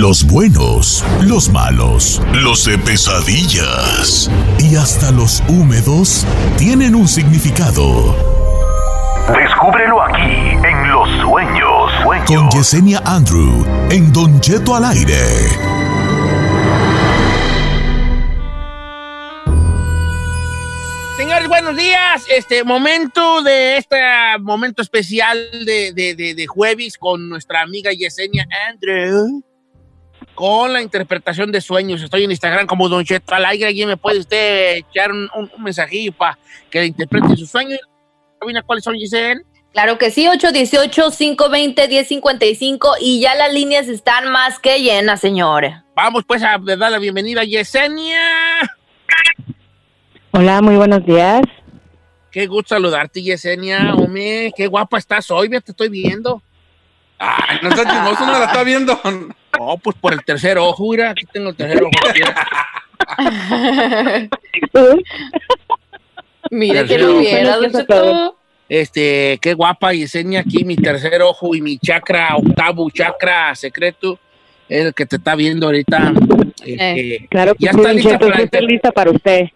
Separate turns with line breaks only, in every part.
los buenos, los malos, los de pesadillas y hasta los húmedos tienen un significado.
Descúbrelo aquí en Los Sueños.
Con Yesenia Andrew en Don Cheto al aire.
Señores, buenos días. Este momento de este momento especial de, de, de, de jueves con nuestra amiga Yesenia Andrew con la interpretación de sueños. Estoy en Instagram como Don Cheto al aire. Alguien me puede usted echar un, un, un mensajillo para que le interprete sus sueños. ¿Cuáles son, Giselle?
Claro que sí, 818-520-1055 y ya las líneas están más que llenas, señores.
Vamos pues a dar la bienvenida a Yesenia.
Hola, muy buenos días.
Qué gusto saludarte, Yesenia. Hombre, qué guapa estás hoy, ya te estoy viendo.
Ay, no estás chismoso, no la está viendo.
Oh, pues por el tercer ojo, mira, aquí tengo el tercer ojo.
Mira que
Tercero.
lo viera.
Este, qué guapa, Yesenia, aquí mi tercer ojo y mi chakra, octavo chakra secreto, es el que te está viendo ahorita. Este,
Claro que
ya
sí,
está lista para
lista para usted.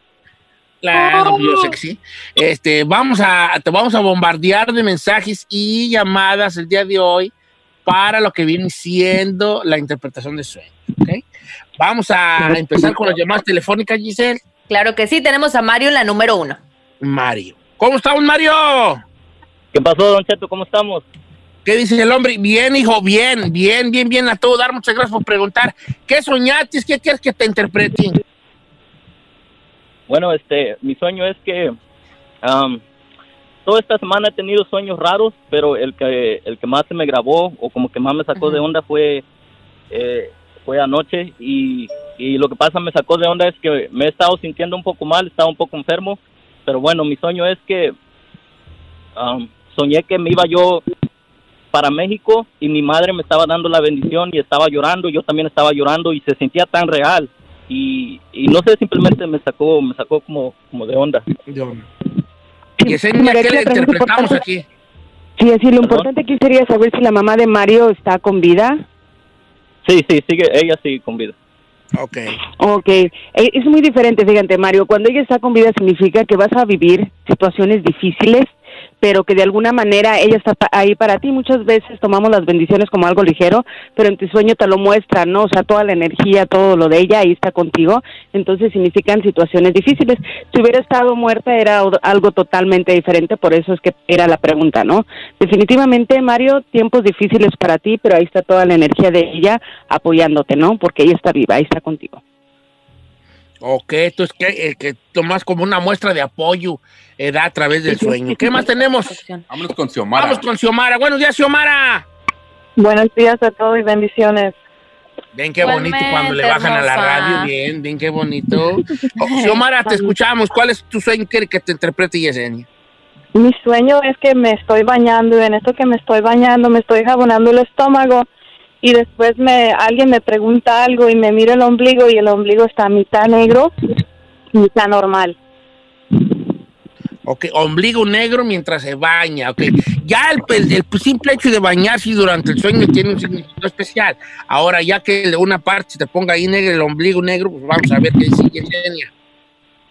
Claro, yo sé que sí. Este, vamos a, te vamos a bombardear de mensajes y llamadas el día de hoy para lo que viene siendo la interpretación de sueños. ¿ok? Vamos a empezar con las llamadas telefónicas, Giselle.
Claro que sí, tenemos a Mario en la número uno.
Mario. ¿Cómo estamos, Mario?
¿Qué pasó, Don Cheto? ¿Cómo estamos?
¿Qué dice el hombre? Bien, hijo, bien, bien, bien, bien a todo dar. Muchas gracias por preguntar. ¿Qué soñaste? ¿Qué quieres que te interpreten?
Bueno, este, mi sueño es que am, toda esta semana he tenido sueños raros, pero el que el que más se me grabó o como que más me sacó de onda fue eh, fue anoche y, y lo que pasa me sacó de onda es que me he estado sintiendo un poco mal, estaba un poco enfermo, pero bueno, mi sueño es que am, soñé que me iba yo para México y mi madre me estaba dando la bendición y estaba llorando, yo también estaba llorando y se sentía tan real y, y no sé, simplemente me sacó, me sacó como, como de onda.
Yesenia, ¿qué le interpretamos aquí?
Sí, así lo importante aquí sería saber si la mamá de Mario está con vida.
Sí, sí, sigue, ella sigue con vida.
Ok.
Ok, Eh, es muy diferente, fíjate Mario, cuando ella está con vida significa que vas a vivir situaciones difíciles, pero que de alguna manera ella está ahí para ti. Muchas veces tomamos las bendiciones como algo ligero, pero en tu sueño te lo muestra, ¿no? O sea, toda la energía, todo lo de ella ahí está contigo, entonces significan situaciones difíciles. Si hubiera estado muerta era algo totalmente diferente, por eso es que era la pregunta, ¿no? Definitivamente, Mario, tiempos difíciles para ti, pero ahí está toda la energía de ella apoyándote, ¿no? Porque ella está viva, ahí está contigo.
Ok, entonces que, eh, que tomas como una muestra de apoyo eh, da a través del sueño. ¿Qué más tenemos?
Vámonos con Xiomara.
Vamos con Xiomara. Buenos días, Xiomara.
Buenos días a todos y bendiciones.
Ven qué bonito
Igualmente,
cuando le bajan a la radio. Bien, bien, qué bonito. Oh, Xiomara, te escuchamos. ¿Cuál es tu sueño? ¿Quiere que te interprete Yesenia?
Mi sueño es que me estoy bañando y en esto que me estoy bañando me estoy jabonando el estómago y después me alguien me pregunta algo y me mira el ombligo y el ombligo está mitad negro, mitad normal.
Ok, ombligo negro mientras se baña. Ok, ya el, el- el simple hecho de bañarse durante el sueño tiene un significado especial. Ahora, ya que de una parte te ponga ahí negro, el ombligo negro, pues vamos a ver qué dice Yesenia.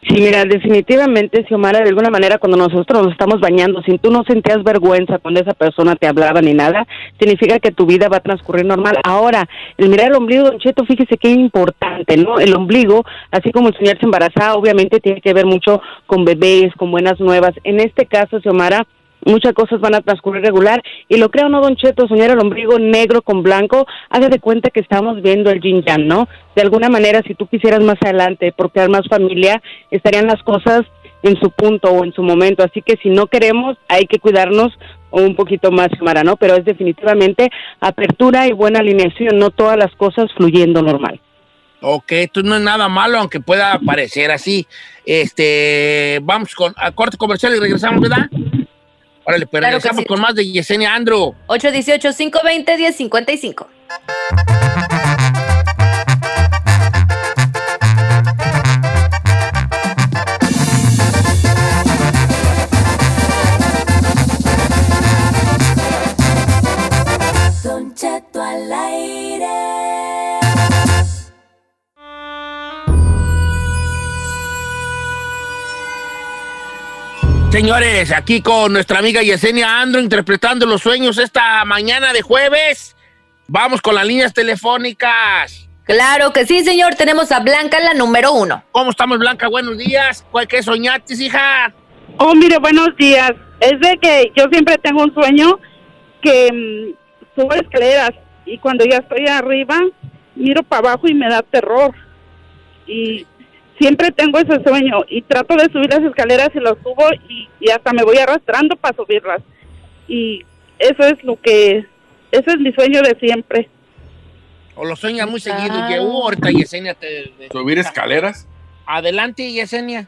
Sí, mira, definitivamente, Xiomara, de alguna manera, cuando nosotros nos estamos bañando, si tú no sentías vergüenza cuando esa persona te hablaba ni nada, significa que tu vida va a transcurrir normal. Ahora, el mirar el ombligo, Don Cheto, fíjese qué importante, ¿no? El ombligo, así como el soñarse embarazada, obviamente tiene que ver mucho con bebés, con buenas nuevas. En este caso, Xiomara, muchas cosas van a transcurrir regular y lo creo no Don Cheto soñar el ombligo negro con blanco haga de cuenta que estamos viendo el yin yang no de alguna manera si tú quisieras más adelante procrear más familia estarían las cosas en su punto o en su momento. Así que si no queremos hay que cuidarnos un poquito más Mara no pero es definitivamente apertura y buena alineación no todas las cosas fluyendo normal.
Ok, esto no es nada malo, aunque pueda parecer así. Este, vamos con a corte comercial y regresamos, ¿verdad? Órale, pero
Claro
regresamos
sí.
con más de Yesenia Andrew.
818-520-1055.
Señores, aquí con nuestra amiga Yesenia Andro interpretando los sueños esta mañana de jueves. Vamos con las líneas telefónicas.
Claro que sí, señor. Tenemos a Blanca, la número uno.
¿Cómo estamos, Blanca? Buenos días. ¿Cuál qué soñaste, hija?
Oh, mire, buenos días. Es de que yo siempre tengo un sueño que mm, subo escaleras y cuando ya estoy arriba miro para abajo y me da terror. Y siempre tengo ese sueño y trato de subir las escaleras y lo subo y, y hasta me voy arrastrando para subirlas. Y eso es lo que, ese es mi sueño de siempre.
¿O lo sueñas muy seguido? Y uh, ahorita Yesenia te... te-
¿Subir escaleras?
Adelante, Yesenia.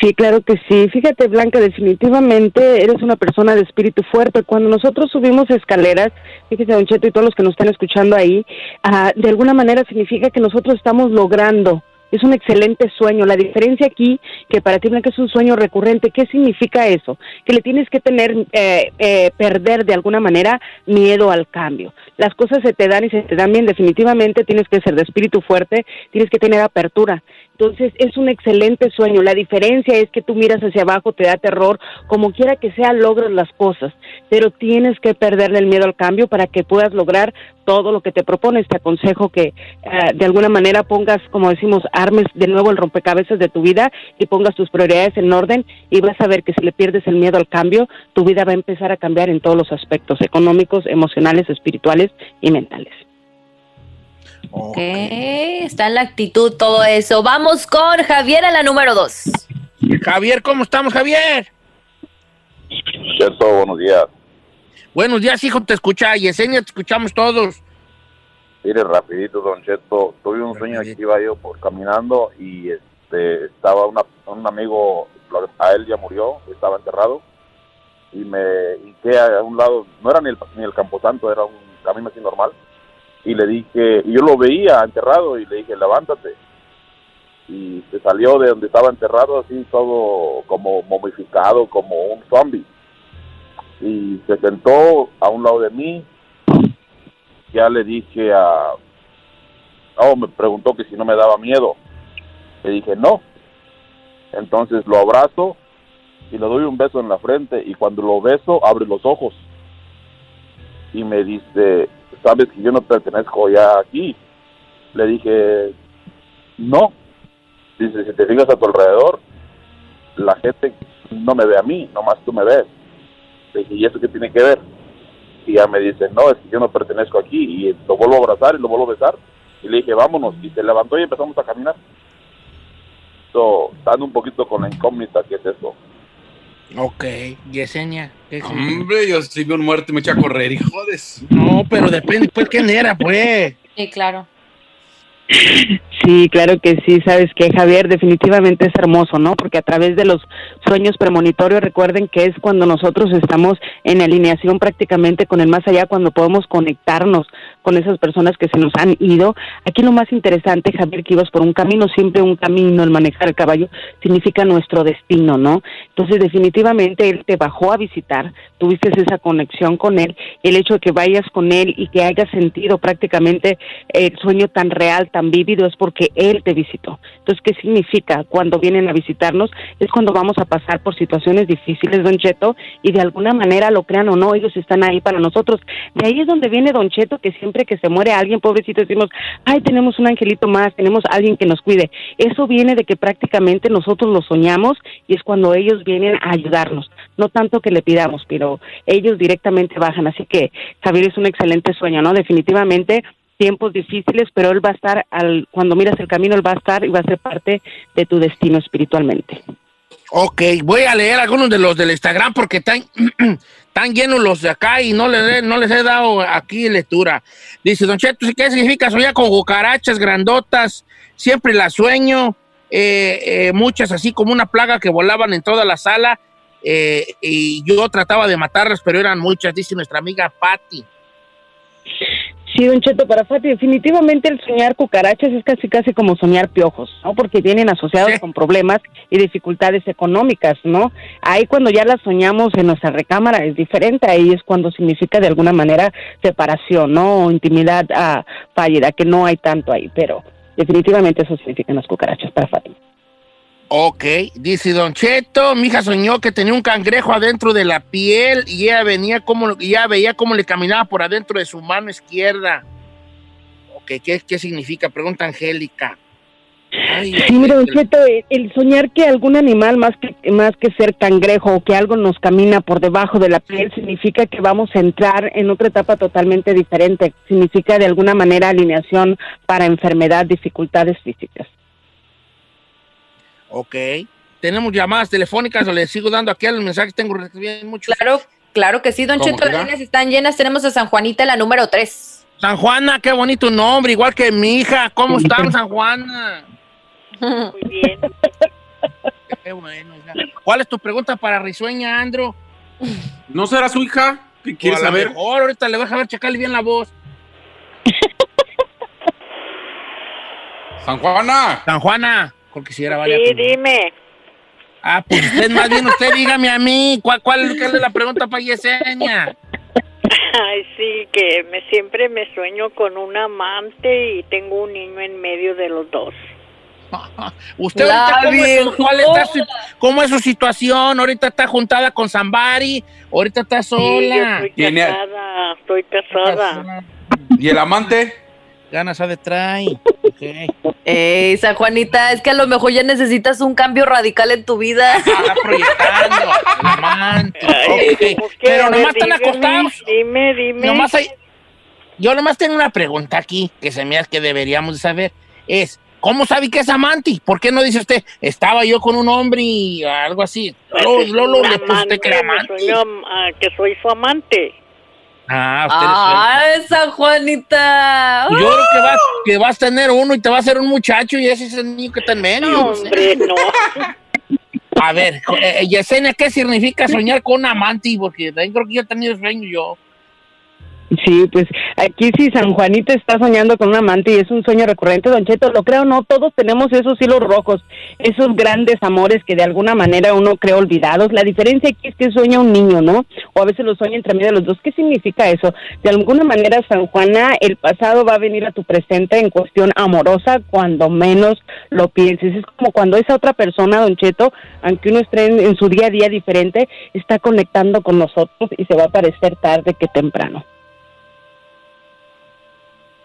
Sí, claro que sí. Fíjate, Blanca, definitivamente eres una persona de espíritu fuerte. Cuando nosotros subimos escaleras, fíjese, Don Cheto y todos los que nos están escuchando ahí, ah, de alguna manera significa que nosotros estamos logrando. Es un excelente sueño. La diferencia aquí, que para ti, Blanca, es un sueño recurrente. ¿Qué significa eso? Que le tienes que tener, eh, eh, perder de alguna manera miedo al cambio. Las cosas se te dan y se te dan bien. Definitivamente tienes que ser de espíritu fuerte, tienes que tener apertura. Entonces es un excelente sueño. La diferencia es que tú miras hacia abajo, te da terror, como quiera que sea, logras las cosas, pero tienes que perderle el miedo al cambio para que puedas lograr todo lo que te propones. Te aconsejo que eh, de alguna manera pongas, como decimos, armes de nuevo el rompecabezas de tu vida y pongas tus prioridades en orden y vas a ver que si le pierdes el miedo al cambio, tu vida va a empezar a cambiar en todos los aspectos económicos, emocionales, espirituales y mentales.
Ok, está en la actitud todo eso. Vamos con Javier a la número dos.
Javier, ¿cómo estamos, Javier?
Cierto, buenos días.
Buenos días, hijo, te escucha. Yesenia, te escuchamos todos.
Mire, rapidito, Don Cheto, tuve un sueño que iba yo por caminando y este estaba una- un amigo, a él ya murió, estaba enterrado y me hinqué a un lado, no era ni el, ni el camposanto, era un camino así normal y le dije, yo lo veía enterrado y le dije, levántate y se salió de donde estaba enterrado así todo como momificado, como un zombie y se sentó a un lado de mí ya le dije a... Oh, me preguntó que si no me daba miedo. Le dije no. Entonces lo abrazo y le doy un beso en la frente y cuando lo beso abre los ojos y me dice, sabes que yo no pertenezco ya aquí. Le dije, no. Dice, si te fijas a tu alrededor, la gente no me ve a mí, nomás tú me ves. Le dije, ¿y eso qué tiene que ver? y ya me dice, no, es que yo no pertenezco aquí, y lo vuelvo a abrazar y lo vuelvo a besar, y le dije, vámonos, y se levantó y empezamos a caminar. So, estando un poquito con la incógnita, ¿qué es eso?
Ok, Yesenia. ¿qué es eso?
Hombre, yo si veo un muerto y me eché a correr, hijo de
No, pero depende, pues, quién era, pues.
Sí, claro.
Sí, claro que sí, sabes que Javier definitivamente es hermoso, ¿no? Porque a través de los sueños premonitorios, recuerden que es cuando nosotros estamos en alineación prácticamente con el más allá, cuando podemos conectarnos con esas personas que se nos han ido. Aquí lo más interesante, Javier, que ibas por un camino, siempre un camino, el manejar el caballo significa nuestro destino, ¿no? Entonces, definitivamente él te bajó a visitar, tuviste esa conexión con él, el hecho de que vayas con él y que hayas sentido prácticamente el sueño tan real, tan vívido, es porque él te visitó. Entonces, ¿qué significa? Cuando vienen a visitarnos es cuando vamos a pasar por situaciones difíciles, Don Cheto, y de alguna manera, lo crean o no, ellos están ahí para nosotros. De ahí es donde viene Don Cheto, que siempre que se muere alguien, pobrecito, decimos, ay, tenemos un angelito más, tenemos alguien que nos cuide. Eso viene de que prácticamente nosotros lo soñamos y es cuando ellos vienen a ayudarnos. No tanto que le pidamos, pero ellos directamente bajan. Así que, Javier, es un excelente sueño, ¿no? Definitivamente tiempos difíciles, pero él va a estar, al, cuando miras el camino, él va a estar y va a ser parte de tu destino espiritualmente.
Ok, voy a leer algunos de los del Instagram porque están, están llenos los de acá y no les, no les he dado aquí lectura. Dice, Don Cheto, ¿qué significa soñar con cucarachas grandotas? Siempre las sueño, eh, eh, muchas así como una plaga que volaban en toda la sala eh, y yo trataba de matarlas, pero eran muchas, dice nuestra amiga Patty.
Sí, Don Cheto, para Fati, definitivamente el soñar cucarachas es casi casi como soñar piojos, ¿no? Porque vienen asociados con problemas y dificultades económicas, ¿no? Ahí cuando ya las soñamos en nuestra recámara es diferente, ahí es cuando significa de alguna manera separación, ¿no? O intimidad ah, fallida, que no hay tanto ahí, pero definitivamente eso significan las cucarachas para Fati.
Ok, dice Don Cheto, mi hija soñó que tenía un cangrejo adentro de la piel y ella venía como, y ella veía cómo le caminaba por adentro de su mano izquierda. Ok, ¿qué, qué significa? Pregunta Angélica. Ay,
Sí, mire, Don Cheto, el- el soñar que algún animal más que, más que ser cangrejo o que algo nos camina por debajo de la piel significa que vamos a entrar en otra etapa totalmente diferente. Significa de alguna manera alineación para enfermedad, dificultades físicas.
Ok. ¿Tenemos llamadas telefónicas o le sigo dando aquí a los mensajes? Tengo recibiendo muchos.
Claro, claro que sí, Don
¿Cómo
Cheto, las líneas están llenas. Tenemos a San Juanita, la número 3.
San Juana, qué bonito nombre, igual que mi hija. ¿Cómo están, San Juana?
Muy bien.
Qué bueno. hija. ¿Cuál es tu pregunta para Risueña, Andro?
¿No será su hija? ¿Qué quieres
a lo
saber?
mejor ahorita le voy a dejar checarle bien la voz.
San Juana.
San Juana, porque si era vale.
Sí, dime.
Ah, pues usted más bien, usted dígame a mí, ¿cuál, cuál, cuál es la pregunta para Yesenia?
Ay, sí, que me siempre me sueño con un amante y tengo un niño en medio de los dos.
¿Usted ahorita cómo, es, su- cuál está su- cómo es su situación? ¿Ahorita está juntada con Zambari? ¿Ahorita está
Sí, yo
sola?
estoy casada, estoy casada.
¿Y el amante?
Ganas a de trae.
Ey, San Juanita, es que a lo mejor ya necesitas un cambio radical en tu vida.
Está proyectando. amante. Ok.
¿Cómo que?
Pero
ver,
nomás están
dígame,
acostados.
Dime, dime.
Nomás hay- yo nomás tengo una pregunta aquí que se me hace que deberíamos de saber. Es, ¿cómo sabe que es amante? ¿Por qué no dice usted, estaba yo con un hombre y algo así?
Pues
Lolo, le usted que era amante.
sueño, ah, que soy su amante.
Ah,
Ay, San Juanita.
Yo creo que vas, que vas a tener uno y te va a hacer un muchacho y ese es el niño que está en medio.
No, hombre, no.
A ver, eh, eh, Yesenia, ¿qué significa soñar con un amante? Porque también creo que yo he tenido sueño yo.
Sí, pues aquí si San Juanito está soñando con un amante y es un sueño recurrente, Don Cheto, lo creo no, todos tenemos esos hilos rojos, esos grandes amores que de alguna manera uno cree olvidados. La diferencia aquí es que sueña un niño, ¿no? O a veces lo sueña entre medio de los dos. ¿Qué significa eso? De alguna manera, San Juana, el pasado va a venir a tu presente en cuestión amorosa cuando menos lo pienses. Es como cuando esa otra persona, Don Cheto, aunque uno esté en, en su día a día diferente, está conectando con nosotros y se va a aparecer tarde que temprano.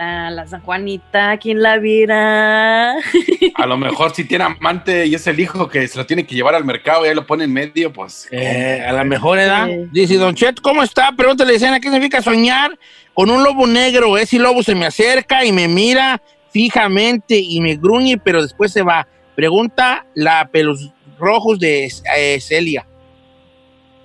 La San Juanita, ¿quién la viera?
A lo mejor si tiene amante y es el hijo que se lo tiene que llevar al mercado y ahí lo pone en medio, pues.
Eh, a la mejor edad. Dice, Don Chet, ¿cómo está? Pregúntale, Yesenia, ¿qué significa soñar con un lobo negro? Ese lobo se me acerca y me mira fijamente y me gruñe, pero después se va. Pregunta la pelos rojos de eh, Celia.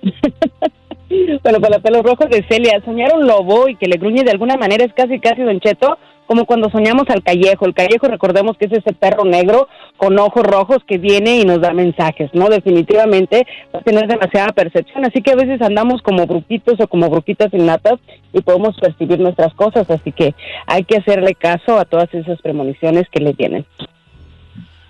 Bueno, para los pelos rojos de Celia, soñar un lobo y que le gruñe de alguna manera es casi, casi, Don Cheto, como cuando soñamos al callejo. El callejo, recordemos que es ese perro negro con ojos rojos que viene y nos da mensajes, ¿no? Definitivamente va a tener demasiada percepción, así que a veces andamos como bruquitos o como bruquitas innatas y podemos percibir nuestras cosas, así que hay que hacerle caso a todas esas premoniciones que le vienen.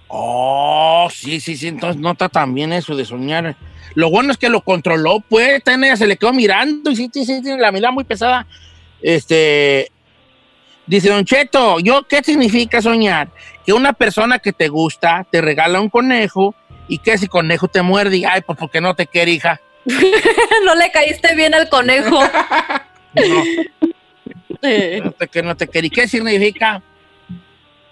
Oh, sí, sí, sí, entonces no está tan bien eso de soñar. Lo bueno es que lo controló, pues, también ella se le quedó mirando y sí, sí, sí, tiene la mirada muy pesada. Este, dice Don Cheto, ¿yo qué significa soñar? Que una persona que te gusta te regala un conejo y que ese conejo te muerde y, ay, pues porque no te quiere, hija.
no le caíste bien al conejo.
No te, que no te quiere. ¿Y qué significa?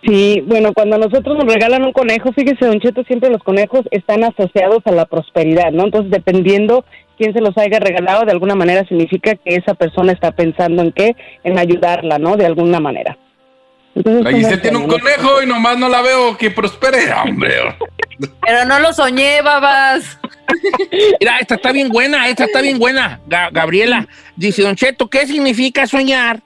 Sí, bueno, cuando nosotros nos regalan un conejo, fíjese, Don Cheto, siempre los conejos están asociados a la prosperidad, ¿no? Entonces, dependiendo quién se los haya regalado, de alguna manera significa que esa persona está pensando en qué, en ayudarla, ¿no? De alguna manera. Entonces, es
tiene un conejo y nomás no la veo que prospere, hombre.
Pero no lo soñé, babas.
Mira, esta está bien buena, esta está bien buena. Ga- Gabriela dice, Don Cheto, ¿qué significa soñar?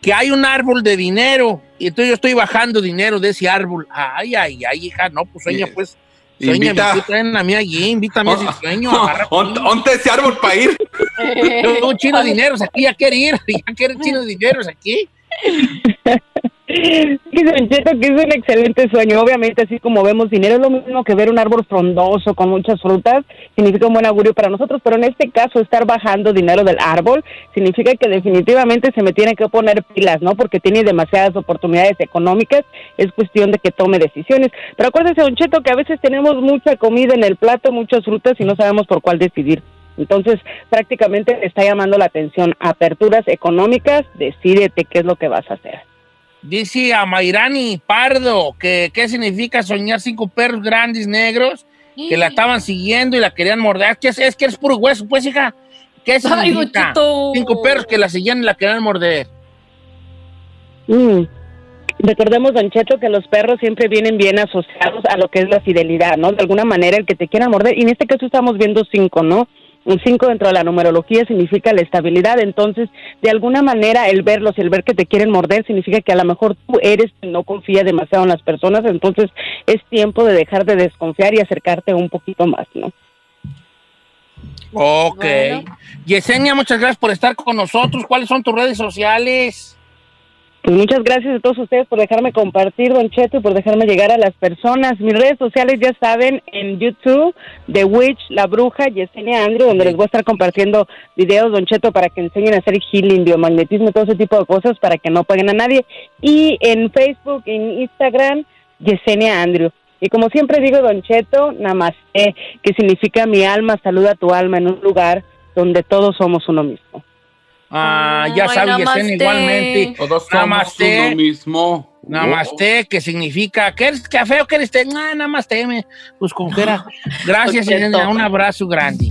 Que hay un árbol de dinero y entonces yo estoy bajando dinero de ese árbol. Ay, ay, ay, hija, no, pues sueña, pues. Sueña,
Invita-
me traen a mí allí, invítame a ese sueño. agarra-
¿Dónde ese árbol para ir?
Tengo un chino de dineros aquí, ya quiere ir, ya quiere chino de dineros aquí.
Cheto que es un excelente sueño. Obviamente, así como vemos dinero, es lo mismo que ver un árbol frondoso con muchas frutas. Significa un buen augurio para nosotros, pero en este caso, estar bajando dinero del árbol significa que definitivamente se me tiene que poner pilas, ¿no? Porque tiene demasiadas oportunidades económicas. Es cuestión de que tome decisiones. Pero acuérdese, Don Cheto, que a veces tenemos mucha comida en el plato, muchas frutas y no sabemos por cuál decidir. Entonces, prácticamente le está llamando la atención. Aperturas económicas, decídete qué es lo que vas a hacer.
Dice a Mayrani Pardo que qué significa soñar cinco perros grandes negros que la estaban siguiendo y la querían morder. Es que es, es que es puro hueso, pues, hija. ¿Qué
Ay,
significa?
Cheto.
Cinco perros que la seguían y la querían morder.
Mm. Recordemos, Don Cheto, que los perros siempre vienen bien asociados a lo que es la fidelidad, ¿no? De alguna manera, el que te quiera morder. Y en este caso estamos viendo cinco, ¿no? Un cinco dentro de la numerología significa la estabilidad. Entonces, de alguna manera, el verlos y el ver que te quieren morder significa que a lo mejor tú eres quien no confía demasiado en las personas. Entonces, es tiempo de dejar de desconfiar y acercarte un poquito más, ¿no?
Ok.
Bueno.
Yesenia, muchas gracias por estar con nosotros. ¿Cuáles son tus redes sociales?
Pues muchas gracias a todos ustedes por dejarme compartir, Don Cheto, y por dejarme llegar a las personas. Mis redes sociales ya saben, en YouTube, The Witch, La Bruja, Yesenia Andrew, donde les voy a estar compartiendo videos, Don Cheto, para que enseñen a hacer healing, biomagnetismo, todo ese tipo de cosas para que no paguen a nadie. Y en Facebook, en Instagram, Yesenia Andrew. Y como siempre digo, Don Cheto, Namaste, que significa mi alma saluda tu alma en un lugar donde todos somos uno mismo.
Ah, ya. Yesenia, igualmente.
Todos somos
Namaste.
uno mismo.
Namaste, que significa, ¿qué eres café o qué eres té? Ah, namaste, me- pues con fuera. Gracias. Yesenia, un abrazo grande.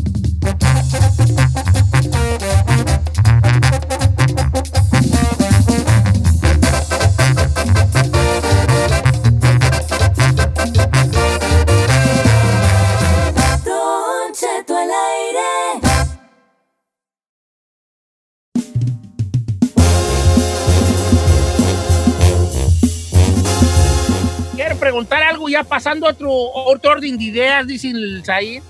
Preguntar algo ya pasando a otro, otro orden de ideas, dice el Zahir.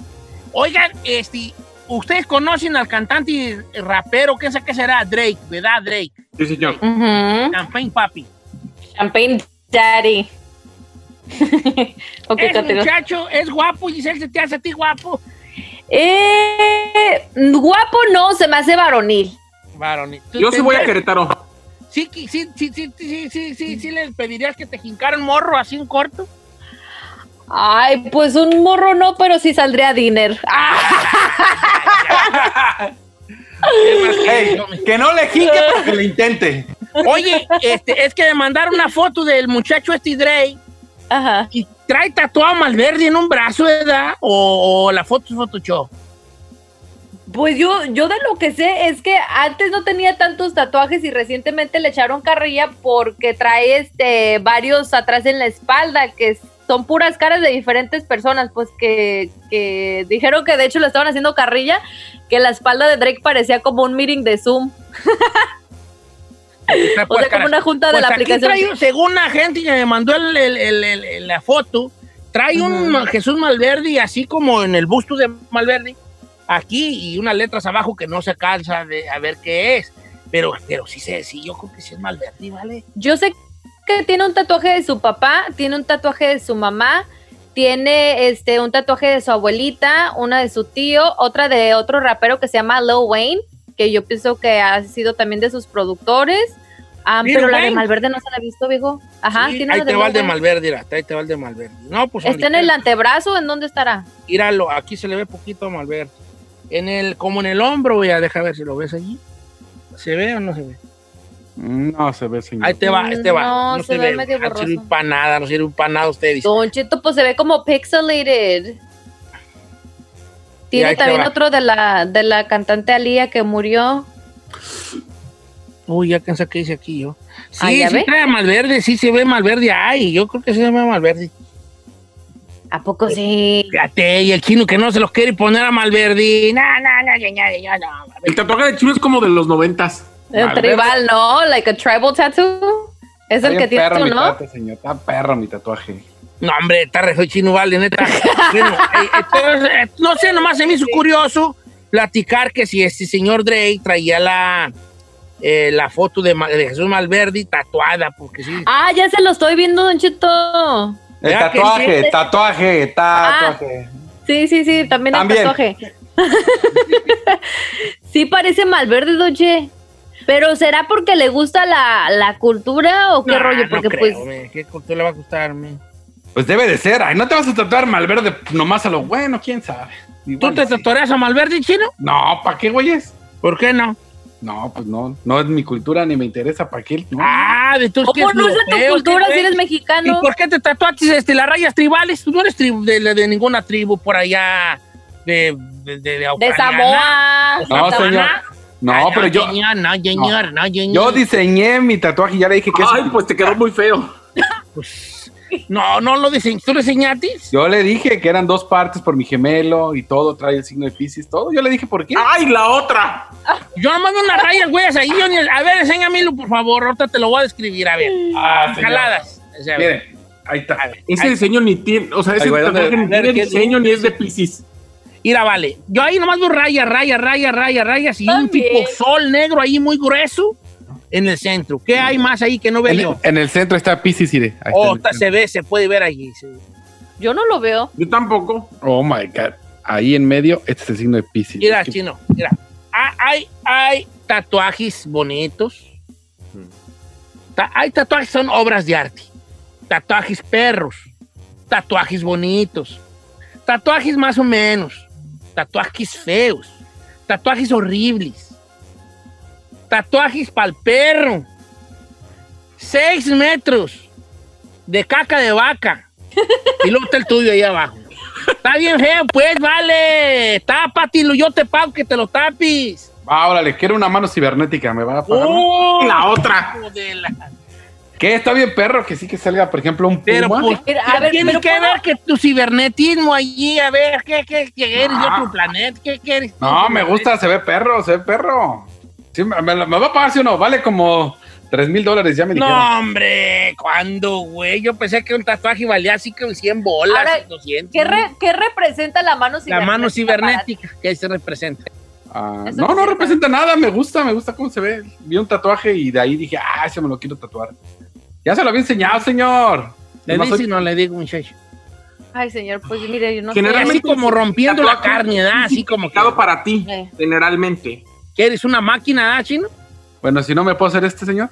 Oigan, este, ¿ustedes conocen al cantante y rapero? ¿Qué, sé- qué será? Drake, ¿verdad? Drake.
Sí, señor.
Ujú.
Campaign Papi.
Champagne Daddy. ok,
Ese
continúa.
muchacho es guapo, Giselle, ¿se te hace a ti guapo?
Eh, guapo no, se me hace varonil.
Varón. ¿tú
Yo sí voy a Querétaro.
Sí, sí, sí, sí, sí, sí, sí, sí, sí, les pedirías que te jincaran morro así en corto.
Ay, pues un morro no, pero sí saldría dinner. Ah,
Ey, que no le jinque, pero que le intente.
Oye, este, es que me mandaron una foto del muchacho este
Ajá.
y trae tatuado Malverde en un brazo, ¿verdad? O, o la foto es Photoshop.
Pues yo, yo de lo que sé es que antes no tenía tantos tatuajes y recientemente le echaron carrilla porque trae este varios atrás en la espalda que son puras caras de diferentes personas, pues que, que dijeron que de hecho le estaban haciendo carrilla, que la espalda de Drake parecía como un meeting de Zoom. O sea, como una junta de
Pues
la
aquí
aplicación.
trae, según la gente que me mandó el- el- el- la foto, trae un. Jesús Malverde, así como en el busto de Malverde, aquí y unas letras abajo que no se cansa de a ver qué es. Pero, pero sí sé, sí, yo creo que sí es Malverde, ¿vale?
Yo sé que tiene un tatuaje de su papá, tiene un tatuaje de su mamá, tiene este un tatuaje de su abuelita, una de su tío, otra de otro rapero que se llama Lil Wayne, que yo pienso que ha sido también de sus productores. Ah, pero la de. Malverde no se la ha visto, viejo. Ajá,
Sí,
tiene
ahí te va el de. Malverde, mira, ahí te va el de Malverde. No, pues
¿Está en el antebrazo? ¿En dónde estará?
Míralo, aquí se le ve poquito a Malverde. En el, como en el hombro, ya deja ver si lo ves allí. ¿Se ve o no se ve?
No se ve, señor.
Ahí te va, ahí te va.
No,
No,
se
se,
ve
ve.
medio
No sirve
borroso.
para nada, no sirve para nada ustedes.
Don Cheto, pues se ve como pixelated. Tiene también otro de la, de la cantante Alía que murió.
Uy, ya cansé que dice aquí yo. Sí,
Ah, ¿ya
sí
ve?
trae a Malverde, sí se ve Malverde. Ay, yo creo que sí se ve Malverde.
¿A poco sí?
Fíjate, y el chino que no se los quiere poner a Malverde. No, no, no, ya, ya, ya, no.
El tatuaje de chino es como de los noventas.
El tribal, ¿no? Like a tribal tattoo. Es el que
bien
tiene
perro
tú, ¿no?
tatuaje, señor. Está perro mi tatuaje.
No, hombre, está re feo chino, vale, neta. Bueno, eh, entonces, eh, no sé, nomás se me hizo curioso platicar que si este señor Drake traía la eh, la foto de, de Jesús Malverdi tatuada, porque sí.
Ah, ya se lo estoy viendo, Don Cheto.
El tatuaje, tatuaje, tatuaje.
Sí, sí, sí, también,
También.
el tatuaje. sí parece Malverde, Doche. Pero ¿será porque le gusta la, la cultura o qué
No,
rollo?
no
Porque
creo,
pues...
me. ¿Qué cultura le va a gustar, me?
Pues debe de ser. Ay, no te vas a tatuar Malverde nomás a lo bueno, quién sabe.
¿Tú
Igual
te
sí.
tatuarías a Malverdi, chino?
No, ¿para qué, güeyes?
¿Por qué no?
No, pues no, no es mi cultura ni me interesa, ¿para qué? No.
Ah, de tus
¿Cómo no es de tu cultura si eres mexicano?
¿Y por qué te tatuaste este, las rayas tribales? Tú no eres tribu- de, de ninguna tribu por allá de, de, de, de.
Samoa.
No,
Santana.
señor. No,
Ay,
pero yo,
señor, no, señor, no, señor.
yo diseñé mi tatuaje y ya le dije que
Ay, pues te quedó muy feo.
No, no lo diseñaste. ¿Tú lo diseñaste?
Yo le dije que eran dos partes por mi gemelo y todo, trae el signo de Pisces, todo. Yo le dije por qué.
¡Ay, la otra!
Yo nomás veo unas rayas, güey, ahí. yo ni- A ver, enséñamelo, por favor. Ahorita te lo voy a describir, a ver.
Ah.
Jaladas. O sea,
Miren, ahí está.
Ese diseño ni tiene, o sea, ese
güey, ¿dónde-
tatuaje ni
ver,
tiene
¿qué-
diseño ni es de Piscis.
Mira, vale. Yo ahí nomás veo rayas, rayas, rayas, rayas, rayas y un tipo sol negro ahí muy grueso en el centro. ¿Qué hay más ahí que no veo
En,
yo?
en el centro está Pisces,
Oh,
está
se ve, se puede ver allí.
Yo no lo veo.
Yo tampoco.
Oh my God. Ahí en medio, este es el signo de Pisces.
Mira, chino, mira. Ah, Hay, hay tatuajes bonitos. Ta- hay tatuajes que son obras de arte. Tatuajes perros. Tatuajes bonitos. Tatuajes más o menos. Tatuajes feos. Tatuajes horribles. Tatuajes para el perro. Seis metros de caca de vaca. Y luego está el tuyo ahí abajo. Está bien feo, pues, vale. Tápatelo, yo te pago que te lo tapis.
Ah, órale, quiero una mano cibernética, ¿me van a pagar?
¡Oh!
La otra.
de
¿Qué? Está bien, perro, que sí que salga, por ejemplo, un
Pero
puma.
pues,
Mira, a ver,
tiene
pero
que
¿puedo?
ver que tu cibernetismo allí, a ver, ¿qué, qué, qué eres de
Ah.
otro planeta? ¿Qué, qué eres?
No, me gusta, se ve perro, se ve perro. Sí, me, me- me va a pagar, ¿sí o no? Vale como 3 mil dólares, ya me dijeron.
No, hombre, ¿cuándo, güey? Yo pensé que un tatuaje valía así que 100 bolas,
Ahora,
200.
¿Qué, re- qué representa la mano
la
cibernética?
mano
para
cibernética, que se representa.
Ah, no, no representa nada, me gusta, me gusta cómo se ve. Vi un tatuaje y de ahí dije, ah, ese me lo quiero tatuar. Ya se lo había enseñado, señor.
¿Le dice
soy-
no le digo, muchacho?
Ay, señor, pues mire, yo no
Generalmente
sé.
así como rompiendo la carne, ¿verdad? Así como que,
para ti,
Eh.
generalmente.
Que eres una máquina, ¿ah, chino?
Bueno, si no me puedo hacer este, señor.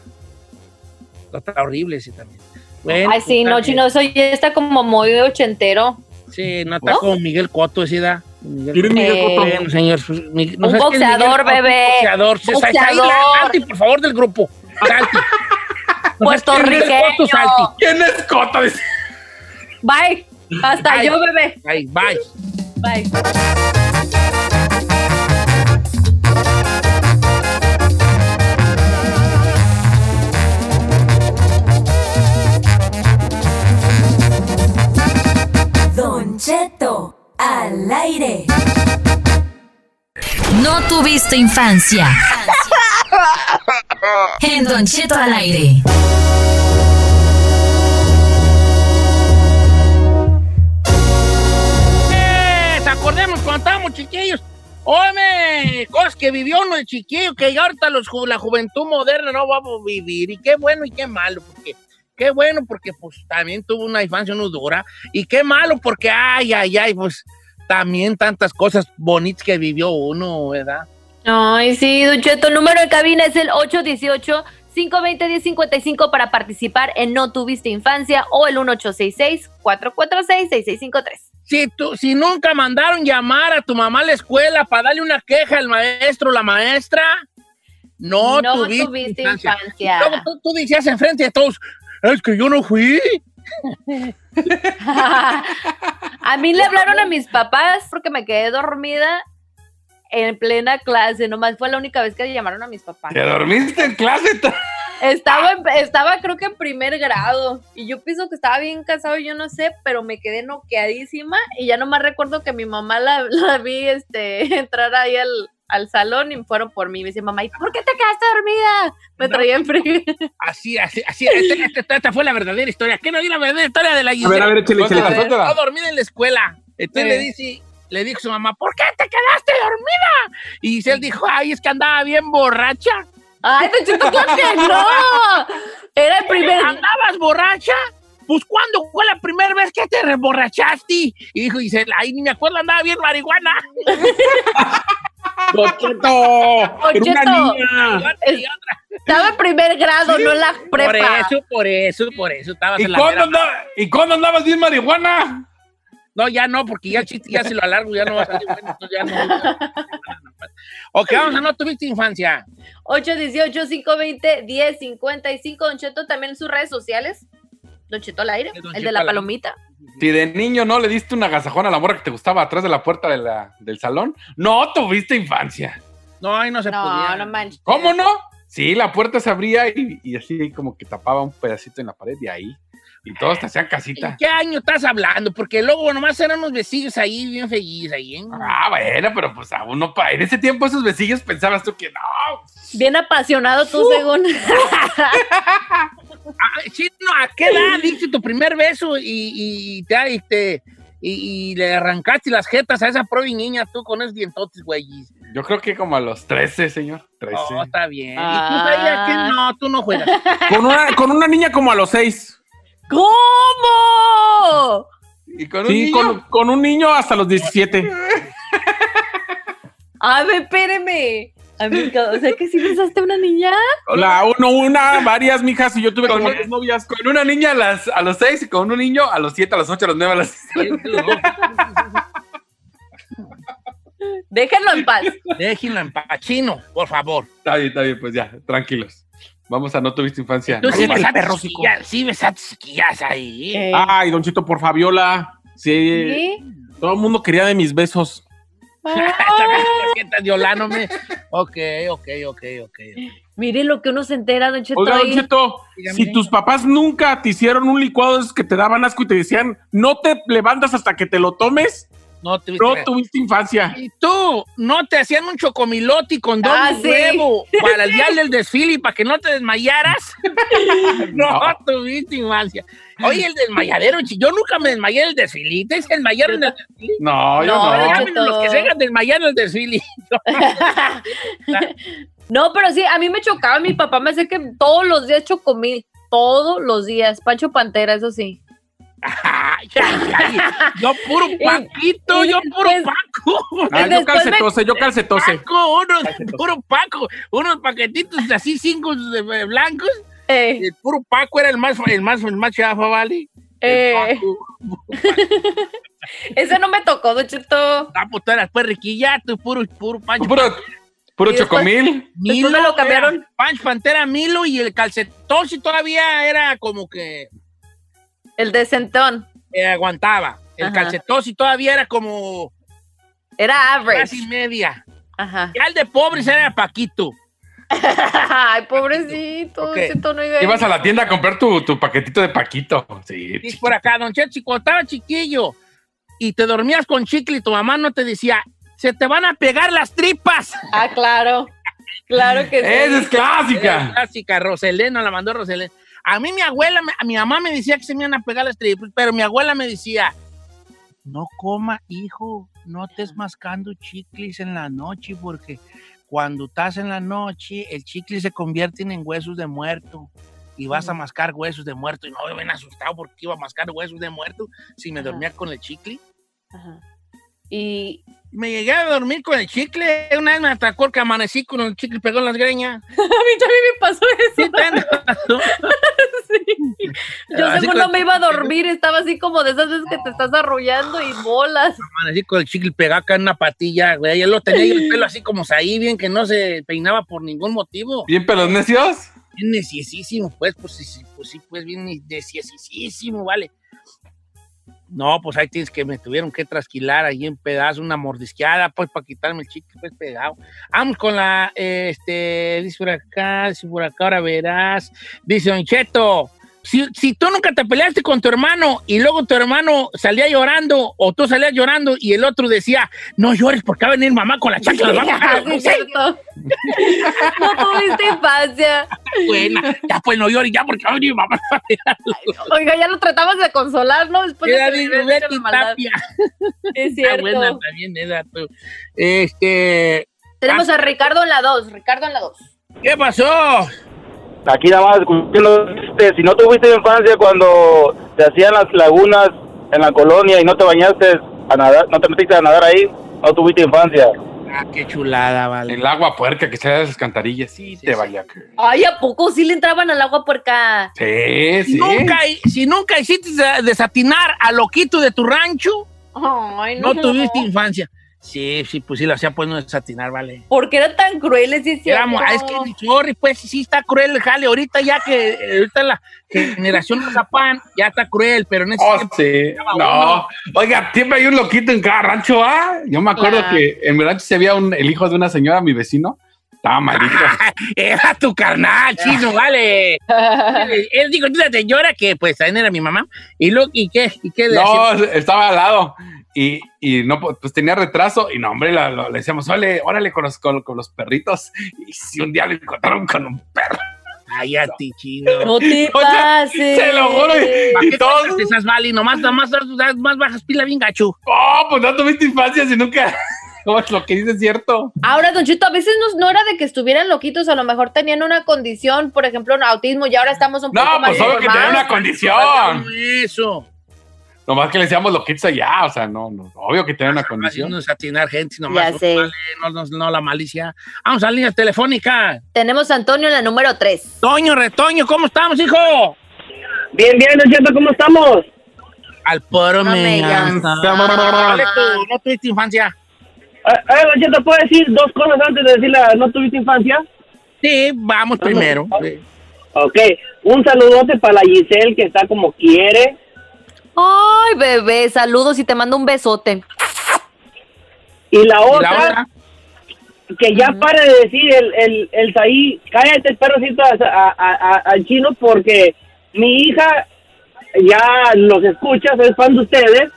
Está horrible ese también. Bueno,
Ay, sí, no, chino, eso ya está como muy ochentero.
Sí, no está
¿No?
como Miguel Cotto, esa edad. Miguel
¿Quién es Miguel
Eh,
Cotto?
Bueno, señor. pues,
Un
Miguel
boxeador, bebé.
Un Boxeador. Sa-
Boxeador.
Salte, por favor, del grupo. Salte.
Puertorriqueño.
¿Quién es? Dice.
Bye. Hasta
Bye.
yo, bebé.
Ahí, bye.
Bye.
Cheto, al aire.
No tuviste infancia. En Don Cheto al aire.
Eh, ¿Se acordemos cuando estábamos chiquillos? Óyeme, cosas que vivió uno de chiquillo, que ya ahorita los, la juventud moderna no vamos a vivir. Y qué bueno y qué malo, porque qué bueno porque pues también tuvo una infancia uno dura. Y qué malo porque, ay, ay, ay, pues también tantas cosas bonitas que vivió uno, ¿verdad?
Ay, sí, Don Cheto, el número de cabina es el 818-520-1055 para participar en No Tuviste Infancia o el 1866-446-6653.
Si, tú, si nunca mandaron llamar a tu mamá a la escuela para darle una queja al maestro o la maestra, no,
No
tuviste,
tuviste
infancia.
infancia.
Luego tú, tú decías enfrente de todos, es que yo no fui.
a mí le hablaron a mis papás porque me quedé dormida en plena clase. Nomás fue la única vez que le llamaron a mis papás.
¿Te dormiste en clase?
Estaba, en- estaba creo que en primer grado y yo pienso que estaba bien cansado, yo no sé, pero me quedé noqueadísima y ya nomás recuerdo que mi mamá la, la vi este, entrar ahí al, al salón y fueron por mí. Me dice, mamá, ¿y por qué te quedaste dormida? Me traía en frío.
Así, así, así. Este- este- esta fue la verdadera historia. ¿Qué no di la verdadera historia de la
A ver, a ver, échale, échale,
Estaba dormida en la escuela. Entonces
Eh.
le dice, le dijo su mamá, ¿por qué te quedaste dormida? Y él dijo, ay, es que andaba bien borracha.
Ay, Cheto, claro que no. Era el primer.
¿Andabas borracha? Pues, ¿cuándo fue la primera vez que te reborrachaste? Y dijo, dice, ay, ni me acuerdo, andaba bien marihuana.
Era una niña.
Es- Estaba en primer grado, no en la prepa.
Por eso, por eso, por eso estabas
¿Y
en la
cuándo, andaba- ¿Y cuándo andabas bien marihuana?
No, ya no, porque ya chiste ya se lo alargo, ya no va a salir bueno, entonces ya no. Ok, vamos a no tuviste infancia.
818-520-1055. Don Cheto también en sus redes sociales. Don Cheto al aire, el de la palomita.
Si de niño no le diste una agasajón a la morra que te gustaba atrás de la puerta de la- del salón, no tuviste infancia.
No, ahí no se
No,
podía.
no manches.
¿Cómo no? Sí, la puerta se abría y, y así como que tapaba un pedacito en la pared y ahí. Y todos te hacían
¿En
casita.
qué año estás hablando? Porque luego nomás eran unos vecinos ahí bien felices ahí, ¿eh?
Ah, bueno, pero pues a uno, pa- en ese tiempo esos besillos pensabas tú que no.
Bien apasionado tú, según.
Ah, Chino, ¿a qué edad diste tu primer beso y, y te, y, te- y- y le arrancaste las jetas a esa probi niña tú con esos dientotes, güey?
Yo creo que como a los 13, señor. 13.
Oh, está bien. ¿Y tú
Ah.
sabías que no? Tú no juegas.
Con una, con una niña como a los seis.
¿Cómo?
Y con un
Sí,
niño.
con, con un niño hasta los 17.
A ver, espéreme. Amiga, o sea que sí besaste a una niña.
La uno, una, varias, mijas, y yo tuve
Con,
dos novias.
con una niña a, las, a los 6 y con un niño a los 7, a los 8, a los 9, a las...
Déjenlo en paz.
Déjenlo en paz. Chino, por favor.
Está bien, está bien, pues ya, tranquilos. Vamos a No Tuviste Infancia.
Tú sí
normal.
besaste chiquillas, sí besaste chiquillas ahí.
Eh,
Ay, Don Chito, por Fabiola. Sí,
¿sí?
todo el mundo quería de mis besos.
Olánome. Ok, ok, ok, ok.
Mire lo que uno se entera, Don Cheto.
Oiga, Don. Cheto,
Dígame.
si tus papás nunca te hicieron un licuado esos que te daban asco y te decían, no te levantas hasta que te lo tomes,
No tuviste.
no tuviste infancia.
Y tú, ¿no te hacían un chocomiloti con doble
Ah, sí.
huevo para el día del desfile y para que no te desmayaras? no, tuviste infancia. Oye, el desmayadero, yo nunca me desmayé en el desfile. ¿Te se desmayaron en el desfile?
No, yo
No,
no.
los que se hagan desmayar en el desfile.
No, pero sí, a mí me chocaba. Mi papá me hacía que todos los días chocomil. Todos los días. Pancho Pantera, eso sí.
Ay, ay, ay. Yo puro Paquito,
y
yo puro Paco.
Ah, yo
me-
calcetose, yo calcetose.
Paco, unos, puro Paco, unos paquetitos así, cinco blancos.
Eh,
El puro Paco era el más, el más, el más chafa, ¿vale?
Eh, ese no me tocó, Don Cheto.
Ah, pues tú eras pues riquilla, tú puro, puro Pancho.
Puro, puro chocomil.
después me lo cambiaron.
Pancho Pantera Milo y el calcetón sí todavía era como que
El de Centón.
eh, aguantaba. El
Ajá.
calcetón sí todavía era como
Era average.
casi media.
Ajá.
Ya el de pobres era Paquito.
Ay, pobrecito.
Ok.
Don Cheto, no diga
Ibas a la tienda a comprar tu, tu paquetito de Paquito. Sí,
Dice por acá, don Chechi, cuando estaba chiquillo y te dormías con chicle y tu mamá no te decía, se te van a pegar las tripas.
Ah, claro. Claro que sí.
Esa es clásica.
clásica, Roselena, la mandó Roselena. A mí mi abuela, me- a mi mamá me decía que se me iban a pegar las tripas, pero mi abuela me decía, no coma, hijo, no estés mascando chicles en la noche porque cuando estás en la noche el chicle se convierten en huesos de muerto y vas a mascar huesos de muerto. Y no me ven asustado porque iba a mascar huesos de muerto si me
Ajá.
dormía con el chicle.
Ajá. Y
Me llegué a dormir con el chicle. Una vez me atacó el que amanecí con el chicle pegó en las greñas.
a mí también me pasó eso.
Sí, tanto.
Sí. Yo
Así
según no me iba a dormir, estaba así como de esas veces que te estás arrullando y bolas.
Amanecí con el chicle pegado acá en una patilla, güey. Yo lo tenía yo el pelo así como ahí, bien que no se peinaba por ningún motivo.
Bien pelos necios.
Bien neciesísimo, pues, pues sí, sí, pues sí, pues bien neciesísimo, vale. No, pues ahí tienes que me tuvieron que trasquilar ahí en pedazos, una mordisqueada, pues, para quitarme el chicle, pues, pegado. Vamos con la, este, dice por acá, dice por acá, ahora verás. Dice Don Cheto, si, si tú nunca te peleaste con tu hermano y luego tu hermano salía llorando o tú salías llorando y el otro decía, no llores porque va a venir mamá con la chancla. nos va a matar".
Sí, cierto. No tuviste infancia.
buena. Ya pues no llores ya porque va a venir mamá.
Oiga, ya lo tratamos de consolar, ¿no? Después de
Era
que
de Betty
la.
Tapia.
Es
Está
cierto.
buena también tú. Este,
Tenemos a Ricardo en la 2. Ricardo en la 2.
¿Qué pasó?
Aquí nada más, escuchando, si no tuviste infancia cuando te hacían las lagunas en la colonia y no te bañaste a nadar, no te metiste a nadar ahí, no tuviste infancia.
Ah, qué chulada, vale.
El agua puerca que sale de esas cantarillas. Sí, te vaya. que-
Ay, ¿a poco sí le entraban al agua puerca?
Sí,
Si
sí.
nunca, si nunca hiciste de- desatinar al loquito de tu rancho,
Ay,
no tuviste infancia. Sí, sí, pues sí lo hacía pues no desatinar, vale.
¿Por qué eran tan crueles? Sí.
Éramos- ah, es que, sorry, pues sí está cruel el jale. Ahorita ya que, eh, ahorita la generación de Zapán ya está cruel, pero en ese
Oh,
tiempo
sí. No. Oiga, siempre hay un loquito en cada rancho, ¿ah? Yo me acuerdo
Claro.
que en mi rancho se había un, el hijo de una señora, mi vecino. Estaba malito.
Era tu carnal, chino, vale. Él dijo, tú la señora que pues también era mi mamá. ¿Y, lo, y qué? ¿Y qué le
No, estaba al lado. Y, y no, pues tenía retraso. Y no, hombre, la- lo- le decíamos, órale, órale con los, con, con los perritos. Y si un día le encontraron con un perro.
Ay, a ti, chino.
No te
O sea,
pases.
se lo juro. y-
¿Para qué
todos.
todas esas, Vali? Nomás, nomás, más bajas pila bien gacho.
Oh, pues no tuviste infancia si nunca. No, es lo que dices es cierto.
Ahora, Don Chito, a veces no, no era de que estuvieran loquitos, a lo mejor tenían una condición, por ejemplo, un autismo, y ahora estamos un
No,
poco más
pues obvio que tenía una condición.
Eso.
Nomás que le decíamos loquitos allá. O sea, no, no. Obvio que tenía una condición.
no desatinar gente, nomás. No, no, no la malicia. Vamos a la línea telefónica.
Tenemos a Antonio en la número 3.
Toño, retoño, ¿cómo estamos, hijo?
Bien, bien, Cheto, ¿cómo estamos?
Al poro
No
me
me
llama.
llamas.
¿Cuál es tu- ¿No tuviste infancia?
A ver, Don Cheto, ¿puedo decir dos cosas antes de decirle, ¿no tuviste infancia?
Sí, vamos primero. Sí.
Ok, un saludote para la Giselle que está como quiere.
Ay, bebé, saludos y te mando un besote.
Y la
¿Y la
otra, que ya pare de decir el, el, el Saí, cállate perrocito a- a- a- a- al chino porque mi hija ya los escucha, es fan de ustedes.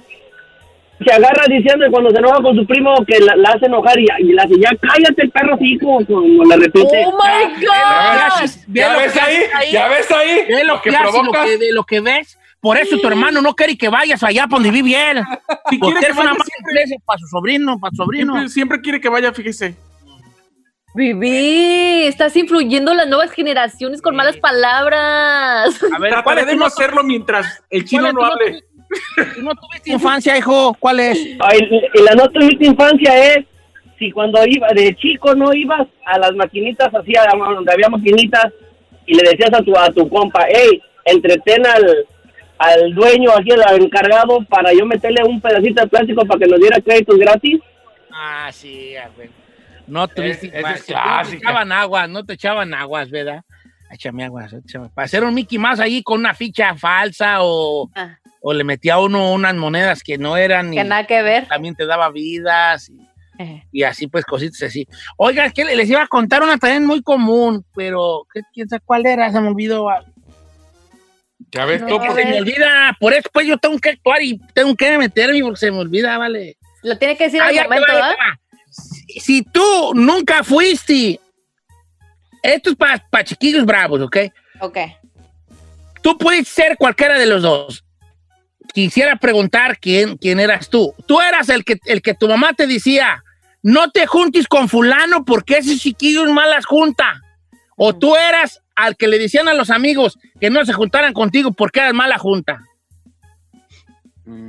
Se agarra diciendo que cuando se enoja con su primo que la, la hace enojar y, y la hace ya cállate perrocito, como le repite.
Oh my
Ya
God.
ya ves ahí, ya ves ahí.
Lo que,
que
que, de lo que ves. Por eso tu hermano no quiere que vayas allá por donde vive él.
Si quiere que vaya siempre,
para su sobrino, para su sobrino.
siempre, siempre quiere que vaya, fíjese.
Viví, estás influyendo en las nuevas generaciones con malas palabras.
A ver, ¿cuál
Trataré
es
de no
no-
hacerlo mientras el chino no
tu
hable.
tu- ¿No tuviste infancia, hijo? ¿Cuál es?
Ay, y la no tuviste infancia es si cuando iba de chico no ibas a las maquinitas así a- donde había maquinitas y le decías a tu a tu compa, hey, entretén al, al dueño aquí al encargado para yo meterle un pedacito de plástico para que nos diera créditos gratis.
Ah, sí, a ver. No tuviste
es.
No te echaban aguas, no te echaban aguas, ¿verdad? Échame aguas, échame. Para hacer un Mickey Mouse ahí con una ficha falsa o,
Ah.
o le metía a uno unas monedas que no eran y
Que nada que ver.
también te daba vidas y,
Eh.
y así pues cositas así. Oiga, es que les iba a contar una también muy común, pero ¿qué- ¿quién sabe cuál era? Se me olvidó.
Ya ves
No,
tú.
Que se me olvida, por eso pues yo tengo que actuar y tengo que meterme porque se me olvida, vale.
Lo tiene que decir al momento,
va. Si, si tú nunca fuiste, esto es para chiquillos bravos, ¿ok?
Ok.
Tú puedes ser cualquiera de los dos. Quisiera preguntar quién, quién eras tú. Tú eras el que, el que tu mamá te decía, no te juntes con fulano porque ese chiquillo es malas junta. O tú eras al que le decían a los amigos que no se juntaran contigo porque eras mala junta.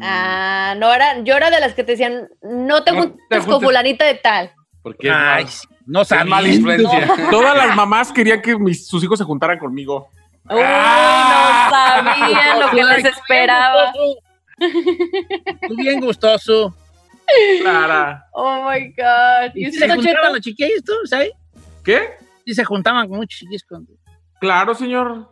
Ah, no era, yo era de las que te decían, no te
No
juntes
te
con fulanita de tal.
Porque
Ay, no
es
sabía.
mala influencia.
Todas las mamás querían que mis- sus hijos se juntaran conmigo.
Uy,
Ah.
no sabían lo que les esperaba.
Tú bien gustoso.
Clara.
Oh my God. ¿Y
¿Y si se juntaban los chiquillos, tú, sabes?
¿Qué?
Y se juntaban con muchos chiquillos. Con...
Claro, señor.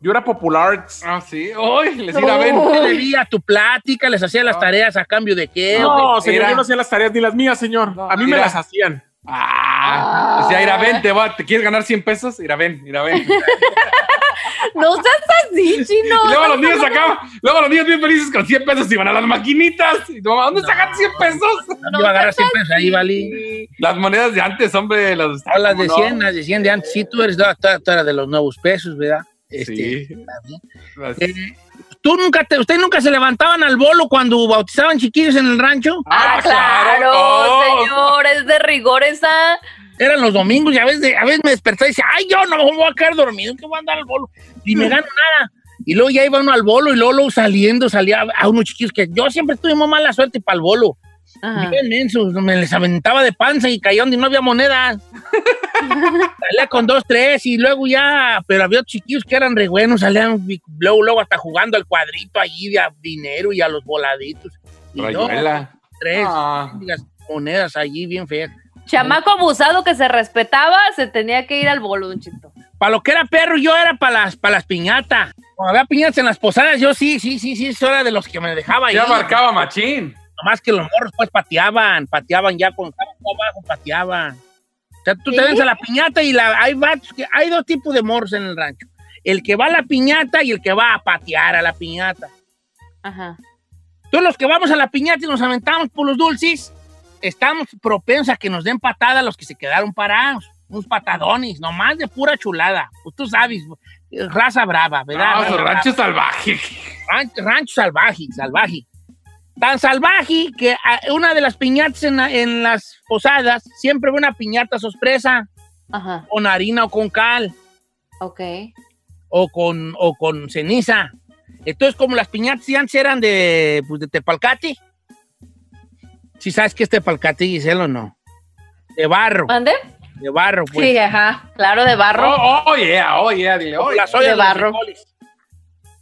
Yo era popular.
Ah, sí. Hoy les iba a ver.
No.
¿Qué le debía tu plática? ¿Les hacía las tareas a cambio de qué?
No, señor,
Era-
yo no hacía las tareas ni las mías, señor. a mí me las hacían.
Ah, decía, ir a ven, te, va, ¿te quieres ganar 100 pesos? Ir a ven, ir a ven.
No seas así, chino.
Y luego los niños sacaban, luego los niños bien felices con 100 pesos iban a las maquinitas. Y tu mamá, ¿dónde sacan 100 pesos?
No, iba a agarrar siempre ahí, ¿vale?
Las monedas de antes, hombre, las
O las de
¿cómo no?
100, las de 100 de antes. Sí, tú eres, tú, tú eres de los nuevos pesos, ¿verdad? Este,
Sí.
Eh, ¿Tú nunca te, ¿Ustedes nunca se levantaban al bolo cuando bautizaban chiquillos en el rancho?
Ah,
claro.
claro,
Oh.
señor, es de rigor esa.
Eran los domingos y a veces, a veces me despertaba y decía, ay, yo no me voy a quedar dormido, que voy a andar al bolo. Y me gano nada. Y luego ya iba uno al bolo y luego, luego saliendo salía a unos chiquillos que yo siempre tuve muy mala suerte para el bolo. Bien mensos, me les aventaba de panza y caía donde no había moneda. salía con dos, tres y luego ya, pero había chiquillos que eran re buenos, salían luego, luego hasta jugando al cuadrito allí de a dinero y a los voladitos. Y tres
Ah.
monedas allí bien feas.
Chamaco abusado que se respetaba, se tenía que ir al Cheto.
Para lo que era perro, yo era para las, para las piñatas. Cuando había piñatas en las posadas, yo sí, sí, sí, sí, eso era de los que me dejaba.
Ya marcaba machín.
Nomás que los morros pues pateaban, pateaban ya con abajo, pateaban. O sea, tú te
¿Sí?
ves a la piñata y la, hay, vatos que- hay dos tipos de morros en el rancho. El que va a la piñata y el que va a patear a la piñata.
Ajá.
Todos los que vamos a la piñata y nos aventamos por los dulces, estamos propensos a que nos den patada los que se quedaron parados. Unos patadones, nomás de pura chulada. Pues tú sabes, raza brava, ¿verdad? Raza
su
brava.
rancho salvaje.
Rancho, rancho salvaje, salvaje. Tan salvaje que ah, una de las piñatas en, la- en las posadas siempre ve una piñata sorpresa.
Ajá.
Con harina o con cal.
Ok.
O con, o con ceniza. Entonces, como las piñatas antes eran de, pues, de tepalcate. Si sabes que es tepalcate, Giselle, o no. De barro.
¿Mande?
De barro, pues.
Sí, ajá. Claro, de barro.
Oh, oh, yeah, oh, yeah, dile, oh, yeah.
De
de los
barro.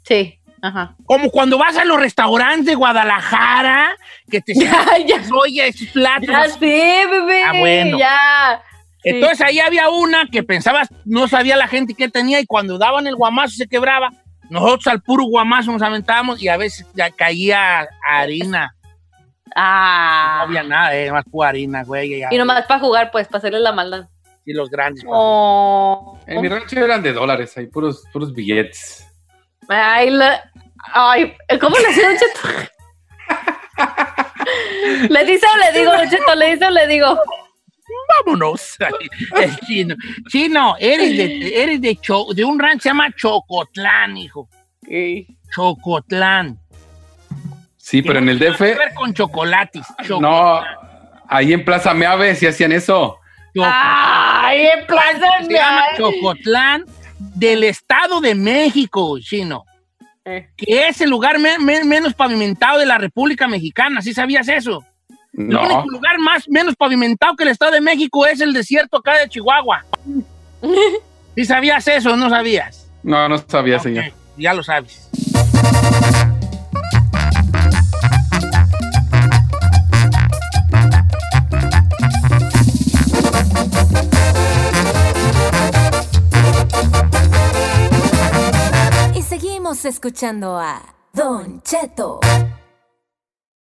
Sí, ajá.
Como cuando vas a los restaurantes de Guadalajara, que te
Ya, ya.
Oye, esos platos.
Ya bebé.
Ah, bueno.
Ya. Sí.
Entonces ahí había una que pensabas, no sabía la gente que tenía y cuando daban el guamazo se quebraba. Nosotros al puro guamazo nos aventábamos y a veces ya caía harina.
Ah.
No había nada, eh, más pura harina, güey.
Y nomás para jugar, pues, para hacerle la maldad.
Y los grandes.
Oh.
En mi rancho eran de dólares, hay puros, puros billetes.
Ay, la- Ay, ¿cómo le hacía Don Cheto? ¿Le dice o le digo, Don Cheto? ¿Le dice o le digo?
Vámonos. El chino. Chino, eres de, eres de, Cho- de un rancho que se llama Chocotlán, hijo. Chocotlán.
Sí, pero en el DF,
que ver con chocolates. Choco-
no, ahí en Plaza Meave sí hacían eso.
Choco-
Ay, en plaza
se llama
Meave.
Chocotlán del Estado de México, chino. Que es el lugar me- me- menos pavimentado de la República Mexicana. ¿Sí sabías eso? El
No,
único lugar más menos pavimentado que el Estado de México es el desierto acá de Chihuahua. ¿Sí sabías eso o no sabías?
no, no sabía, señor.
Ya lo sabes.
Seguimos escuchando a Don Cheto.